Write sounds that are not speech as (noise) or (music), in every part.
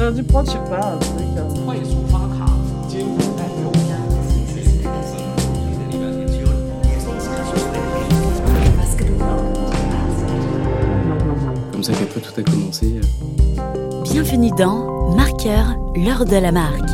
Comme ça qu'après tout a commencé. Euh. Bienvenue dans Marqueur, l'heure de la marque.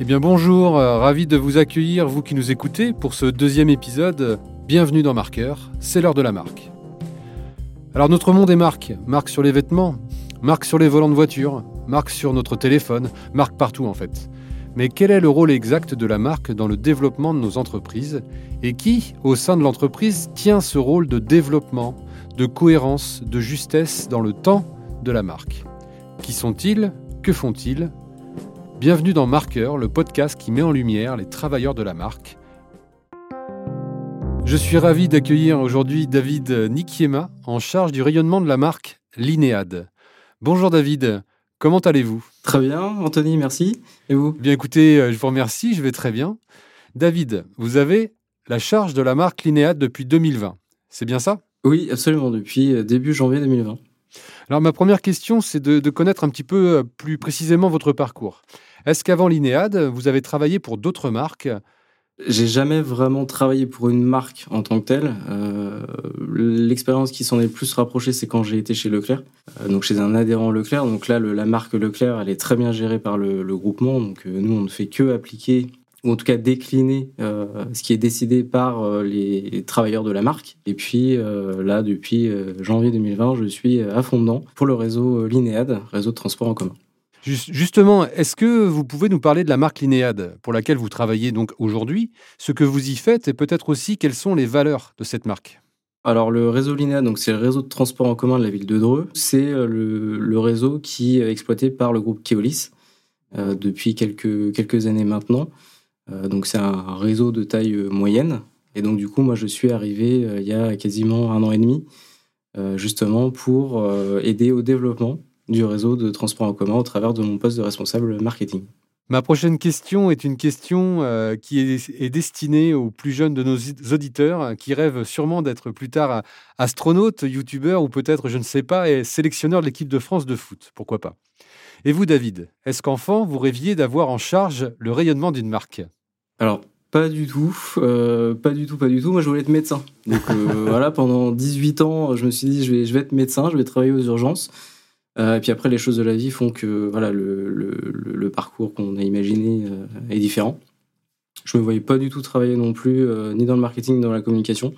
Eh bien bonjour, euh, ravi de vous accueillir, vous qui nous écoutez, pour ce deuxième épisode. Bienvenue dans Marqueur, c'est l'heure de la marque. Alors notre monde est marque, marque sur les vêtements, marque sur les volants de voiture, marque sur notre téléphone, marque partout en fait. Mais quel est le rôle exact de la marque dans le développement de nos entreprises et qui, au sein de l'entreprise, tient ce rôle de développement, de cohérence, de justesse dans le temps de la marque? Qui sont-ils? Que font-ils? Bienvenue dans Marqueur, le podcast qui met en lumière les travailleurs de la marque. Je suis ravi d'accueillir aujourd'hui David Nikiema, en charge du rayonnement de la marque Linéade. Bonjour David, comment allez-vous? Très bien, Anthony, merci. Et vous? Bien écoutez, euh, je vous remercie, je vais très bien. David, vous avez la charge de la marque Linéade depuis 2020, c'est bien ça? Oui, absolument, depuis euh, début janvier 2020. Alors ma première question, c'est de, de connaître un petit peu euh, plus précisément votre parcours. Est-ce qu'avant Linéade, vous avez travaillé pour d'autres marques? J'ai jamais vraiment travaillé pour une marque en tant que telle. Euh, L'expérience qui s'en est le plus rapprochée, c'est quand j'ai été chez Leclerc, euh, donc chez un adhérent Leclerc. Donc là, la marque Leclerc, elle est très bien gérée par le, groupement. Donc euh, nous, on ne fait que appliquer ou en tout cas décliner ce qui est décidé par les travailleurs de la marque. Et puis là, depuis janvier 2020, je suis à fond dedans pour le réseau Linéade, réseau de transport en commun. Just- Justement, est-ce que vous pouvez nous parler de la marque Linéade pour laquelle vous travaillez donc aujourd'hui, ce que vous y faites et peut-être aussi quelles sont les valeurs de cette marque? Alors le réseau Linéade, donc c'est le réseau de transport en commun de la ville de Dreux. C'est euh, le, réseau qui est exploité par le groupe Keolis euh, depuis quelques quelques années maintenant. Euh, donc c'est un réseau de taille moyenne. Et donc du coup, moi je suis arrivé il y a quasiment un an et demi, justement pour aider au développement du réseau de transport en commun au travers de mon poste de responsable marketing. Ma prochaine question est une question euh, qui est, est destinée aux plus jeunes de nos auditeurs euh, qui rêvent sûrement d'être plus tard euh, astronautes, youtubeurs ou peut-être, je ne sais pas, et sélectionneurs de l'équipe de France de foot. Pourquoi pas? Et vous, David, est-ce qu'enfant, vous rêviez d'avoir en charge le rayonnement d'une marque? Alors, pas du tout, euh, pas du tout, pas du tout. Moi, je voulais être médecin. Donc euh, (laughs) voilà, pendant 18 ans, je me suis dit, je vais, je vais être médecin, je vais travailler aux urgences. Euh, et puis après, les choses de la vie font que voilà, le, le, parcours qu'on a imaginé euh, est différent. Je me voyais pas du tout travailler non plus, euh, ni dans le marketing, ni dans la communication.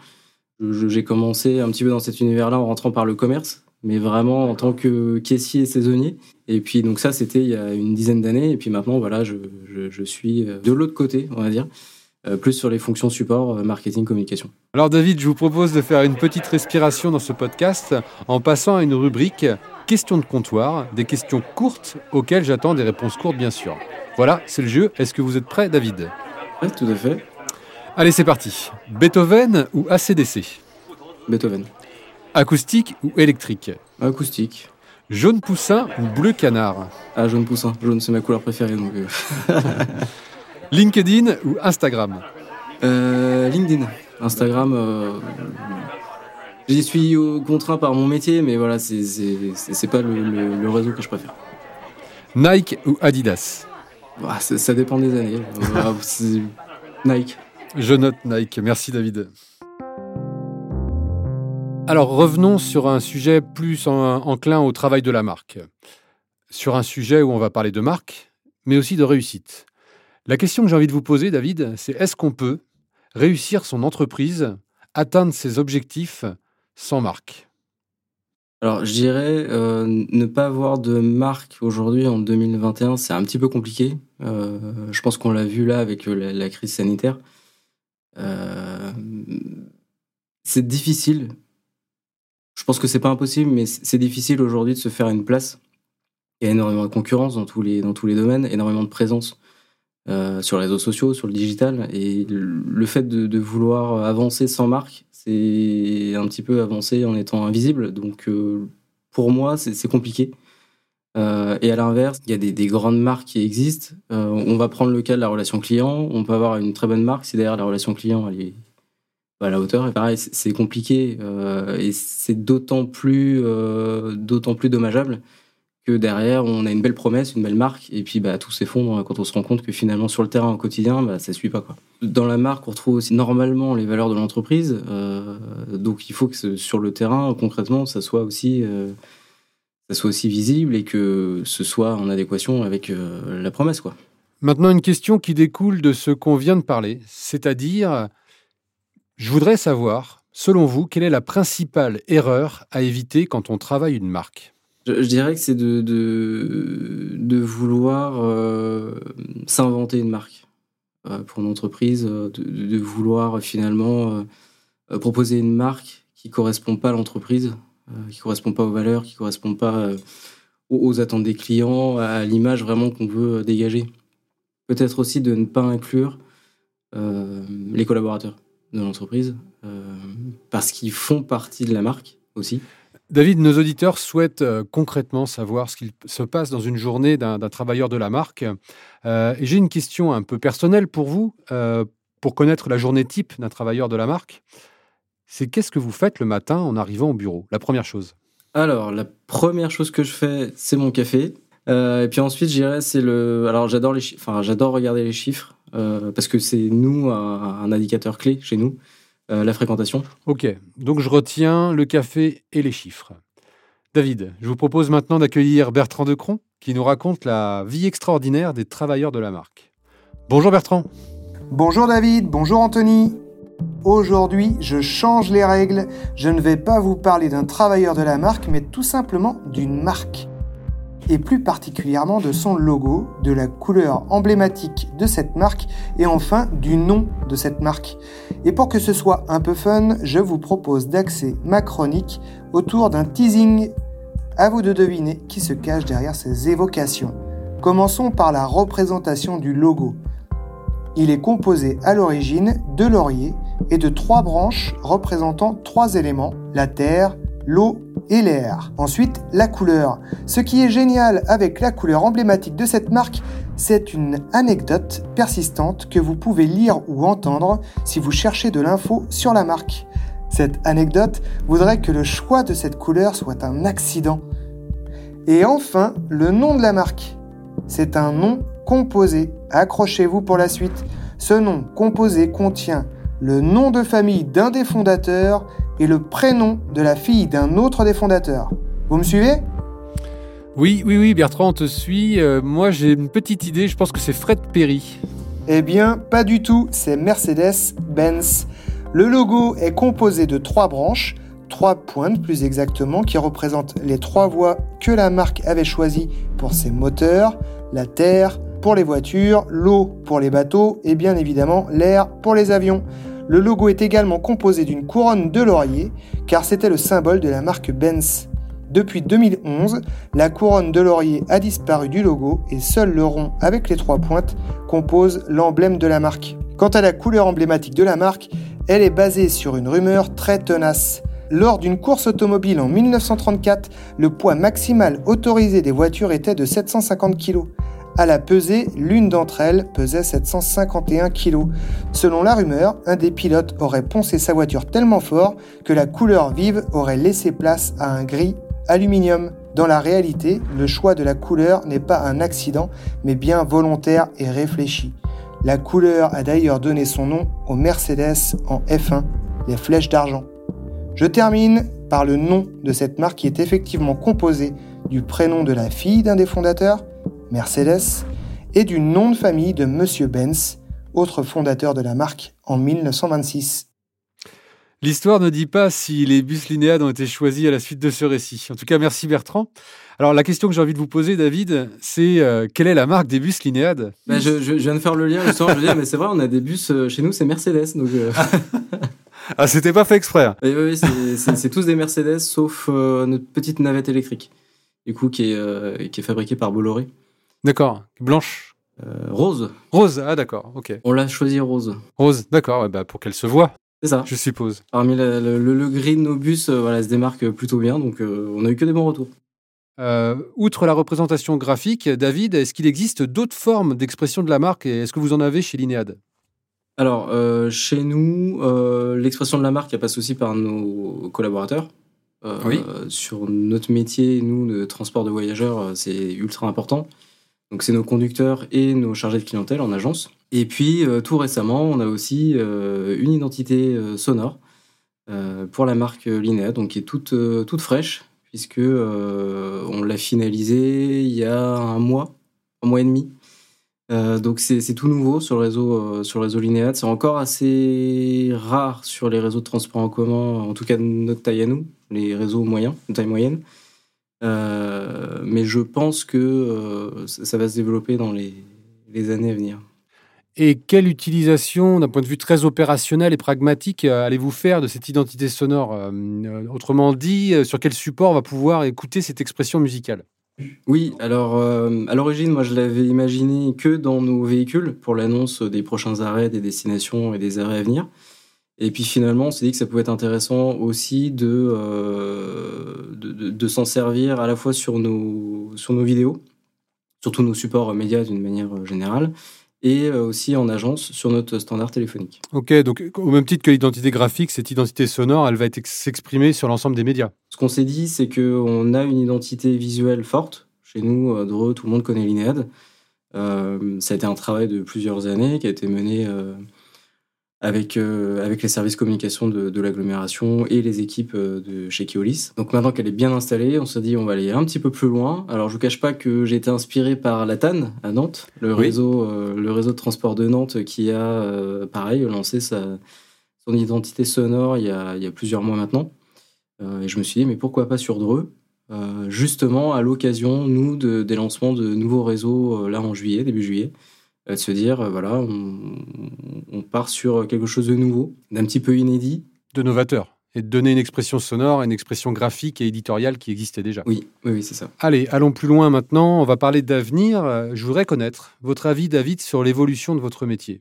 J'ai commencé un petit peu dans cet univers-là en rentrant par le commerce, mais vraiment en tant que caissier et saisonnier. Et puis donc ça, c'était il y a une dizaine d'années. Et puis maintenant, voilà, je, je, suis de l'autre côté, on va dire, plus sur les fonctions support, marketing, communication. Alors David, je vous propose de faire une petite respiration dans ce podcast en passant à une rubrique questions de comptoir, des questions courtes auxquelles j'attends des réponses courtes bien sûr. Voilà, c'est le jeu. Est-ce que vous êtes prêt, David? Ouais, tout à fait. Allez, c'est parti. Beethoven ou ACDC Beethoven. Acoustique ou électrique? Acoustique. Jaune poussin ou bleu canard? Ah, jaune poussin. Jaune, c'est ma couleur préférée. Donc, euh. (laughs) LinkedIn ou Instagram? Euh, LinkedIn. Instagram. euh, J'y suis contraint par mon métier, mais voilà, c'est- pas le, le- le réseau que je préfère. Nike ou Adidas? Bah, ça, ça dépend des années. (laughs) C'est Nike. Je note Nike. Merci David. Alors revenons sur un sujet plus en- enclin au travail de la marque. Sur un sujet où on va parler de marque, mais aussi de réussite. La question que j'ai envie de vous poser, David, c'est est-ce qu'on peut réussir son entreprise, atteindre ses objectifs sans marque Alors, je dirais euh, ne pas avoir de marque aujourd'hui en 2021, c'est un petit peu compliqué. Euh, je pense qu'on l'a vu là avec euh, la, crise sanitaire. C'est difficile. Je pense que c'est pas impossible, mais c'est c'est difficile aujourd'hui de se faire une place. Il y a énormément de concurrence dans tous les, dans tous les domaines, énormément de présence euh, sur les réseaux sociaux, sur le digital. Et le fait de, vouloir avancer sans marque, c'est un petit peu avancer en étant invisible. Donc, euh, pour moi, c'est compliqué. Euh, et à l'inverse, il y a des, des grandes marques qui existent. On va prendre le cas de la relation client. On peut avoir une très bonne marque si derrière la relation client elle est à la hauteur. Et pareil, c'est- compliqué et c'est d'autant plus, d'autant plus dommageable que derrière, on a une belle promesse, une belle marque, et puis bah, tout s'effondre quand on se rend compte que finalement, sur le terrain, au quotidien, bah, ça ne suit pas. Quoi. Dans la marque, on retrouve aussi normalement les valeurs de l'entreprise, euh, donc il faut que sur le terrain, concrètement, ça soit aussi, euh, ça soit aussi visible et que ce soit en adéquation avec euh, la promesse. Quoi. Maintenant, une question qui découle de ce qu'on vient de parler, c'est-à-dire, je voudrais savoir, selon vous, quelle est la principale erreur à éviter quand on travaille une marque? Je, dirais que c'est de, de, vouloir euh, s'inventer une marque euh, pour une entreprise, euh, de, vouloir finalement proposer une marque qui correspond pas à l'entreprise, qui correspond pas aux valeurs, qui correspond pas aux, attentes des clients, à l'image vraiment qu'on veut dégager. Peut-être aussi de ne pas inclure les collaborateurs de l'entreprise parce qu'ils font partie de la marque aussi. David, nos auditeurs souhaitent euh, concrètement savoir ce qu'il se passe dans une journée d'un travailleur de la marque. Euh, et j'ai une question un peu personnelle pour vous, euh, pour connaître la journée type d'un travailleur de la marque. C'est qu'est-ce que vous faites le matin en arrivant au bureau? La première chose. Alors, la première chose que je fais, c'est mon café. et puis ensuite, j'irai, c'est le. Alors, j'adore les, enfin, j'adore regarder les chiffres parce que c'est nous un indicateur clé chez nous. Euh, la fréquentation. Ok, donc je retiens le café et les chiffres. David, je vous propose maintenant d'accueillir Bertrand Decron, qui nous raconte la vie extraordinaire des travailleurs de la marque. Bonjour Bertrand. Bonjour David, bonjour Anthony. Aujourd'hui, je change les règles. Je ne vais pas vous parler d'un travailleur de la marque, mais tout simplement d'une marque et plus particulièrement de son logo, de la couleur emblématique de cette marque et enfin du nom de cette marque. Et pour que ce soit un peu fun, je vous propose d'axer ma chronique autour d'un teasing. À vous de deviner qui se cache derrière ces évocations. Commençons par la représentation du logo. Il est composé à l'origine de lauriers et de trois branches représentant trois éléments, la terre, l'eau et l'air. Ensuite, la couleur. Ce qui est génial avec la couleur emblématique de cette marque, c'est une anecdote persistante que vous pouvez lire ou entendre si vous cherchez de l'info sur la marque. Cette anecdote voudrait que le choix de cette couleur soit un accident. Et enfin, le nom de la marque. C'est un nom composé. Accrochez-vous pour la suite. Ce nom composé contient le nom de famille d'un des fondateurs et le prénom de la fille d'un autre des fondateurs. Vous me suivez? Oui, oui, oui, Bertrand, on te suit. Euh, moi, j'ai une petite idée, je pense que c'est Fred Perry. Eh bien, pas du tout, c'est Mercedes-Benz. Le logo est composé de trois branches, trois pointes plus exactement, qui représentent les trois voies que la marque avait choisies pour ses moteurs, la terre pour les voitures, l'eau pour les bateaux et bien évidemment l'air pour les avions. Le logo est également composé d'une couronne de laurier, car c'était le symbole de la marque Benz. Depuis 2011, la couronne de laurier a disparu du logo et seul le rond avec les trois pointes compose l'emblème de la marque. Quant à la couleur emblématique de la marque, elle est basée sur une rumeur très tenace. Lors d'une course automobile en 1934, le poids maximal autorisé des voitures était de 750 kg. À la pesée, l'une d'entre elles pesait 751 kg. Selon la rumeur, un des pilotes aurait poncé sa voiture tellement fort que la couleur vive aurait laissé place à un gris aluminium. Dans la réalité, le choix de la couleur n'est pas un accident, mais bien volontaire et réfléchi. La couleur a d'ailleurs donné son nom au Mercedes en F1, les flèches d'argent. Je termine par le nom de cette marque qui est effectivement composé du prénom de la fille d'un des fondateurs, Mercedes, et du nom de famille de Monsieur Benz, autre fondateur de la marque en 1926. L'histoire ne dit pas si les bus linéades ont été choisis à la suite de ce récit. En tout cas, merci Bertrand. Alors, la question que j'ai envie de vous poser, David, c'est euh, quelle est la marque des bus linéades bah, je, viens de faire le lien, je veux dire, mais c'est vrai, on a des bus euh, chez nous, c'est Mercedes. Donc, euh. ah, c'était pas fait exprès. Oui, oui, c'est tous des Mercedes, sauf notre petite navette électrique, du coup, qui est, qui est fabriquée par Bolloré. D'accord. Blanche euh, Rose. Rose, ah d'accord, ok. On l'a choisi rose. Rose, d'accord, bah, pour qu'elle se voit. C'est ça. Je suppose. Parmi le, gris de nos bus, euh, voilà, se démarque plutôt bien, donc euh, on a eu que des bons retours. outre la représentation graphique, David, est-ce qu'il existe d'autres formes d'expression de la marque et est-ce que vous en avez chez Linéade Alors, chez nous, l'expression de la marque, elle passe aussi par nos collaborateurs. Euh, Oui. Sur notre métier, nous, de transport de voyageurs, euh, c'est ultra important. Donc, c'est nos conducteurs et nos chargés de clientèle en agence. Et puis, euh, tout récemment, on a aussi euh, une identité euh, sonore pour la marque Linéa, donc qui est toute, toute fraîche, puisque on l'a finalisée il y a un mois, un mois et demi. Donc c'est tout nouveau sur le réseau euh, sur le réseau. C'est encore assez rare sur les réseaux de transport en commun, en tout cas de notre taille à nous, les réseaux moyens, de taille moyenne. Euh, mais je pense que euh, ça va se développer dans les, les années à venir. Et quelle utilisation, d'un point de vue très opérationnel et pragmatique, euh, allez-vous faire de cette identité sonore Euh, Autrement dit, sur quel support on va pouvoir écouter cette expression musicale? Oui, alors à l'origine, moi je l'avais imaginé que dans nos véhicules pour l'annonce des prochains arrêts, des destinations et des arrêts à venir. Et puis finalement, on s'est dit que ça pouvait être intéressant aussi de, euh, de, de- de s'en servir à la fois sur nos, sur nos vidéos, sur tous nos supports médias d'une manière générale, et euh, aussi en agence sur notre standard téléphonique. Ok, donc au même titre que l'identité graphique, cette identité sonore, elle va s'exprimer sur l'ensemble des médias. Ce qu'on s'est dit, c'est qu'on a une identité visuelle forte. Chez nous, euh, Dreux, tout le monde connaît l'INEAD. Euh, ça a été un travail de plusieurs années qui a été mené euh, avec, euh, avec les services communication de, de l'agglomération et les équipes euh, de chez Keolis. Donc maintenant qu'elle est bien installée, on s'est dit on va aller un petit peu plus loin. Alors je vous cache pas que j'ai été inspiré par la TAN à Nantes, le, Oui. réseau, euh, le réseau de transport de Nantes qui a, pareil, lancé sa, son identité sonore il y a, il y a plusieurs mois maintenant. Et je me suis dit, mais pourquoi pas sur Dreux? Justement, à l'occasion, nous, de, des lancements de nouveaux réseaux, là en juillet, début juillet, de se dire, euh, voilà, on, on part sur quelque chose de nouveau, d'un petit peu inédit. de novateur et de donner une expression sonore, une expression graphique et éditoriale qui existait déjà. Oui, oui, oui, c'est ça. Allez, allons plus loin maintenant. On va parler d'avenir. Euh, Je voudrais connaître votre avis, David, sur l'évolution de votre métier.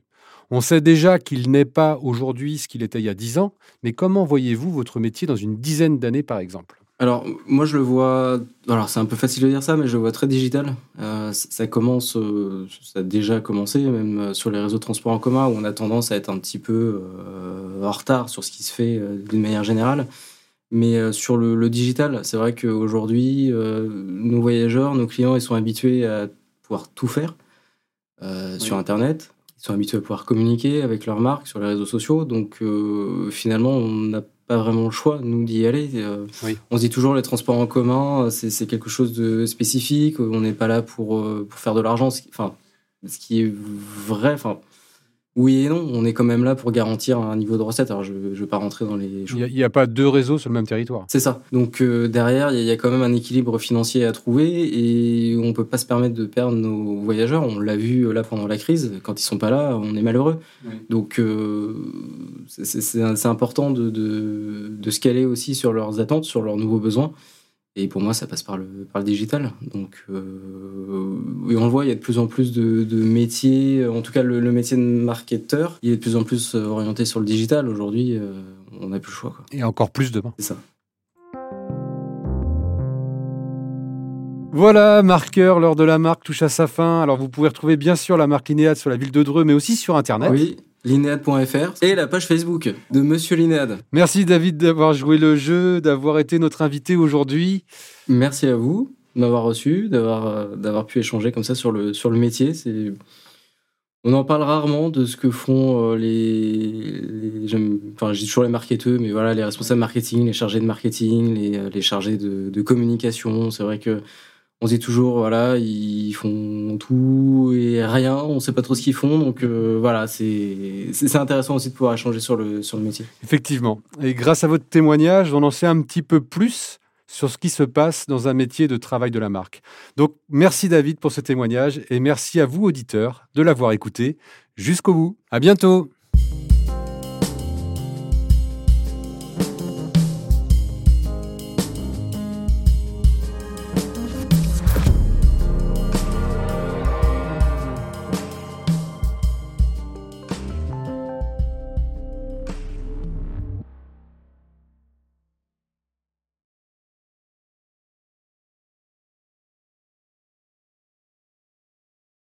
On sait déjà qu'il n'est pas aujourd'hui ce qu'il était il y a dix ans, mais comment voyez-vous votre métier dans une dizaine d'années, par exemple? Alors, moi, je le vois. Alors, c'est un peu facile de dire ça, mais je le vois très digital. Euh, ça commence. euh, ça a déjà commencé, même euh, sur les réseaux de transport en commun, où on a tendance à être un petit peu euh, en retard sur ce qui se fait d'une manière générale. Mais sur le, le digital, c'est vrai qu'aujourd'hui, nos voyageurs, nos clients, ils sont habitués à pouvoir tout faire sur Internet. Ils sont habitués à pouvoir communiquer avec leurs marques sur les réseaux sociaux. Donc, finalement, on n'a pas vraiment le choix, nous, d'y aller. Euh, Oui. On se dit toujours les transports en commun, c'est c'est quelque chose de spécifique. On n'est pas là pour, euh, pour faire de l'argent. ce qui- Enfin, ce qui est vrai. Enfin, oui et non. On est quand même là pour garantir un niveau de recette. Alors, je ne vais pas rentrer dans les Il n'y a, pas deux réseaux sur le même territoire. C'est ça. Donc euh, derrière, il y, a- il y a quand même un équilibre financier à trouver et on peut pas se permettre de perdre nos voyageurs. On l'a vu euh, là pendant la crise. Quand ils sont pas là, on est malheureux. Oui. Donc euh, c'est important de, de, de se caler aussi sur leurs attentes, sur leurs nouveaux besoins. Et pour moi, ça passe par le, par le digital. Donc, euh, et on le voit, il y a de plus en plus de, de métiers. En tout cas, le, le métier de marketeur, il est de plus en plus euh, orienté sur le digital. Aujourd'hui, euh, on n'a plus le choix. quoi. Et encore plus demain. C'est ça. Voilà, marqueur, l'heure de la marque touche à sa fin. Alors vous pouvez retrouver bien sûr la marque Linéade sur la ville de Dreux, mais aussi sur Internet. Oui, linéade.fr et la page Facebook de Monsieur Linéade. Merci David d'avoir joué le jeu, d'avoir été notre invité aujourd'hui. Merci à vous de m'avoir reçu, d'avoir euh, d'avoir pu échanger comme ça sur le sur le métier. C'est on en parle rarement de ce que font euh, les, enfin je dis toujours les marketeurs, mais voilà les responsables marketing, les chargés de marketing, les, euh, les chargés de, de communication. C'est vrai que on se dit toujours voilà ils font tout et rien, on sait pas trop ce qu'ils font. Donc euh, voilà c'est c'est intéressant aussi de pouvoir échanger sur le sur le métier. Effectivement. Et grâce à votre témoignage, on en sait un petit peu plus sur ce qui se passe dans un métier de travail de la marque. Donc merci David pour ce témoignage et merci à vous auditeurs de l'avoir écouté jusqu'au bout. À bientôt.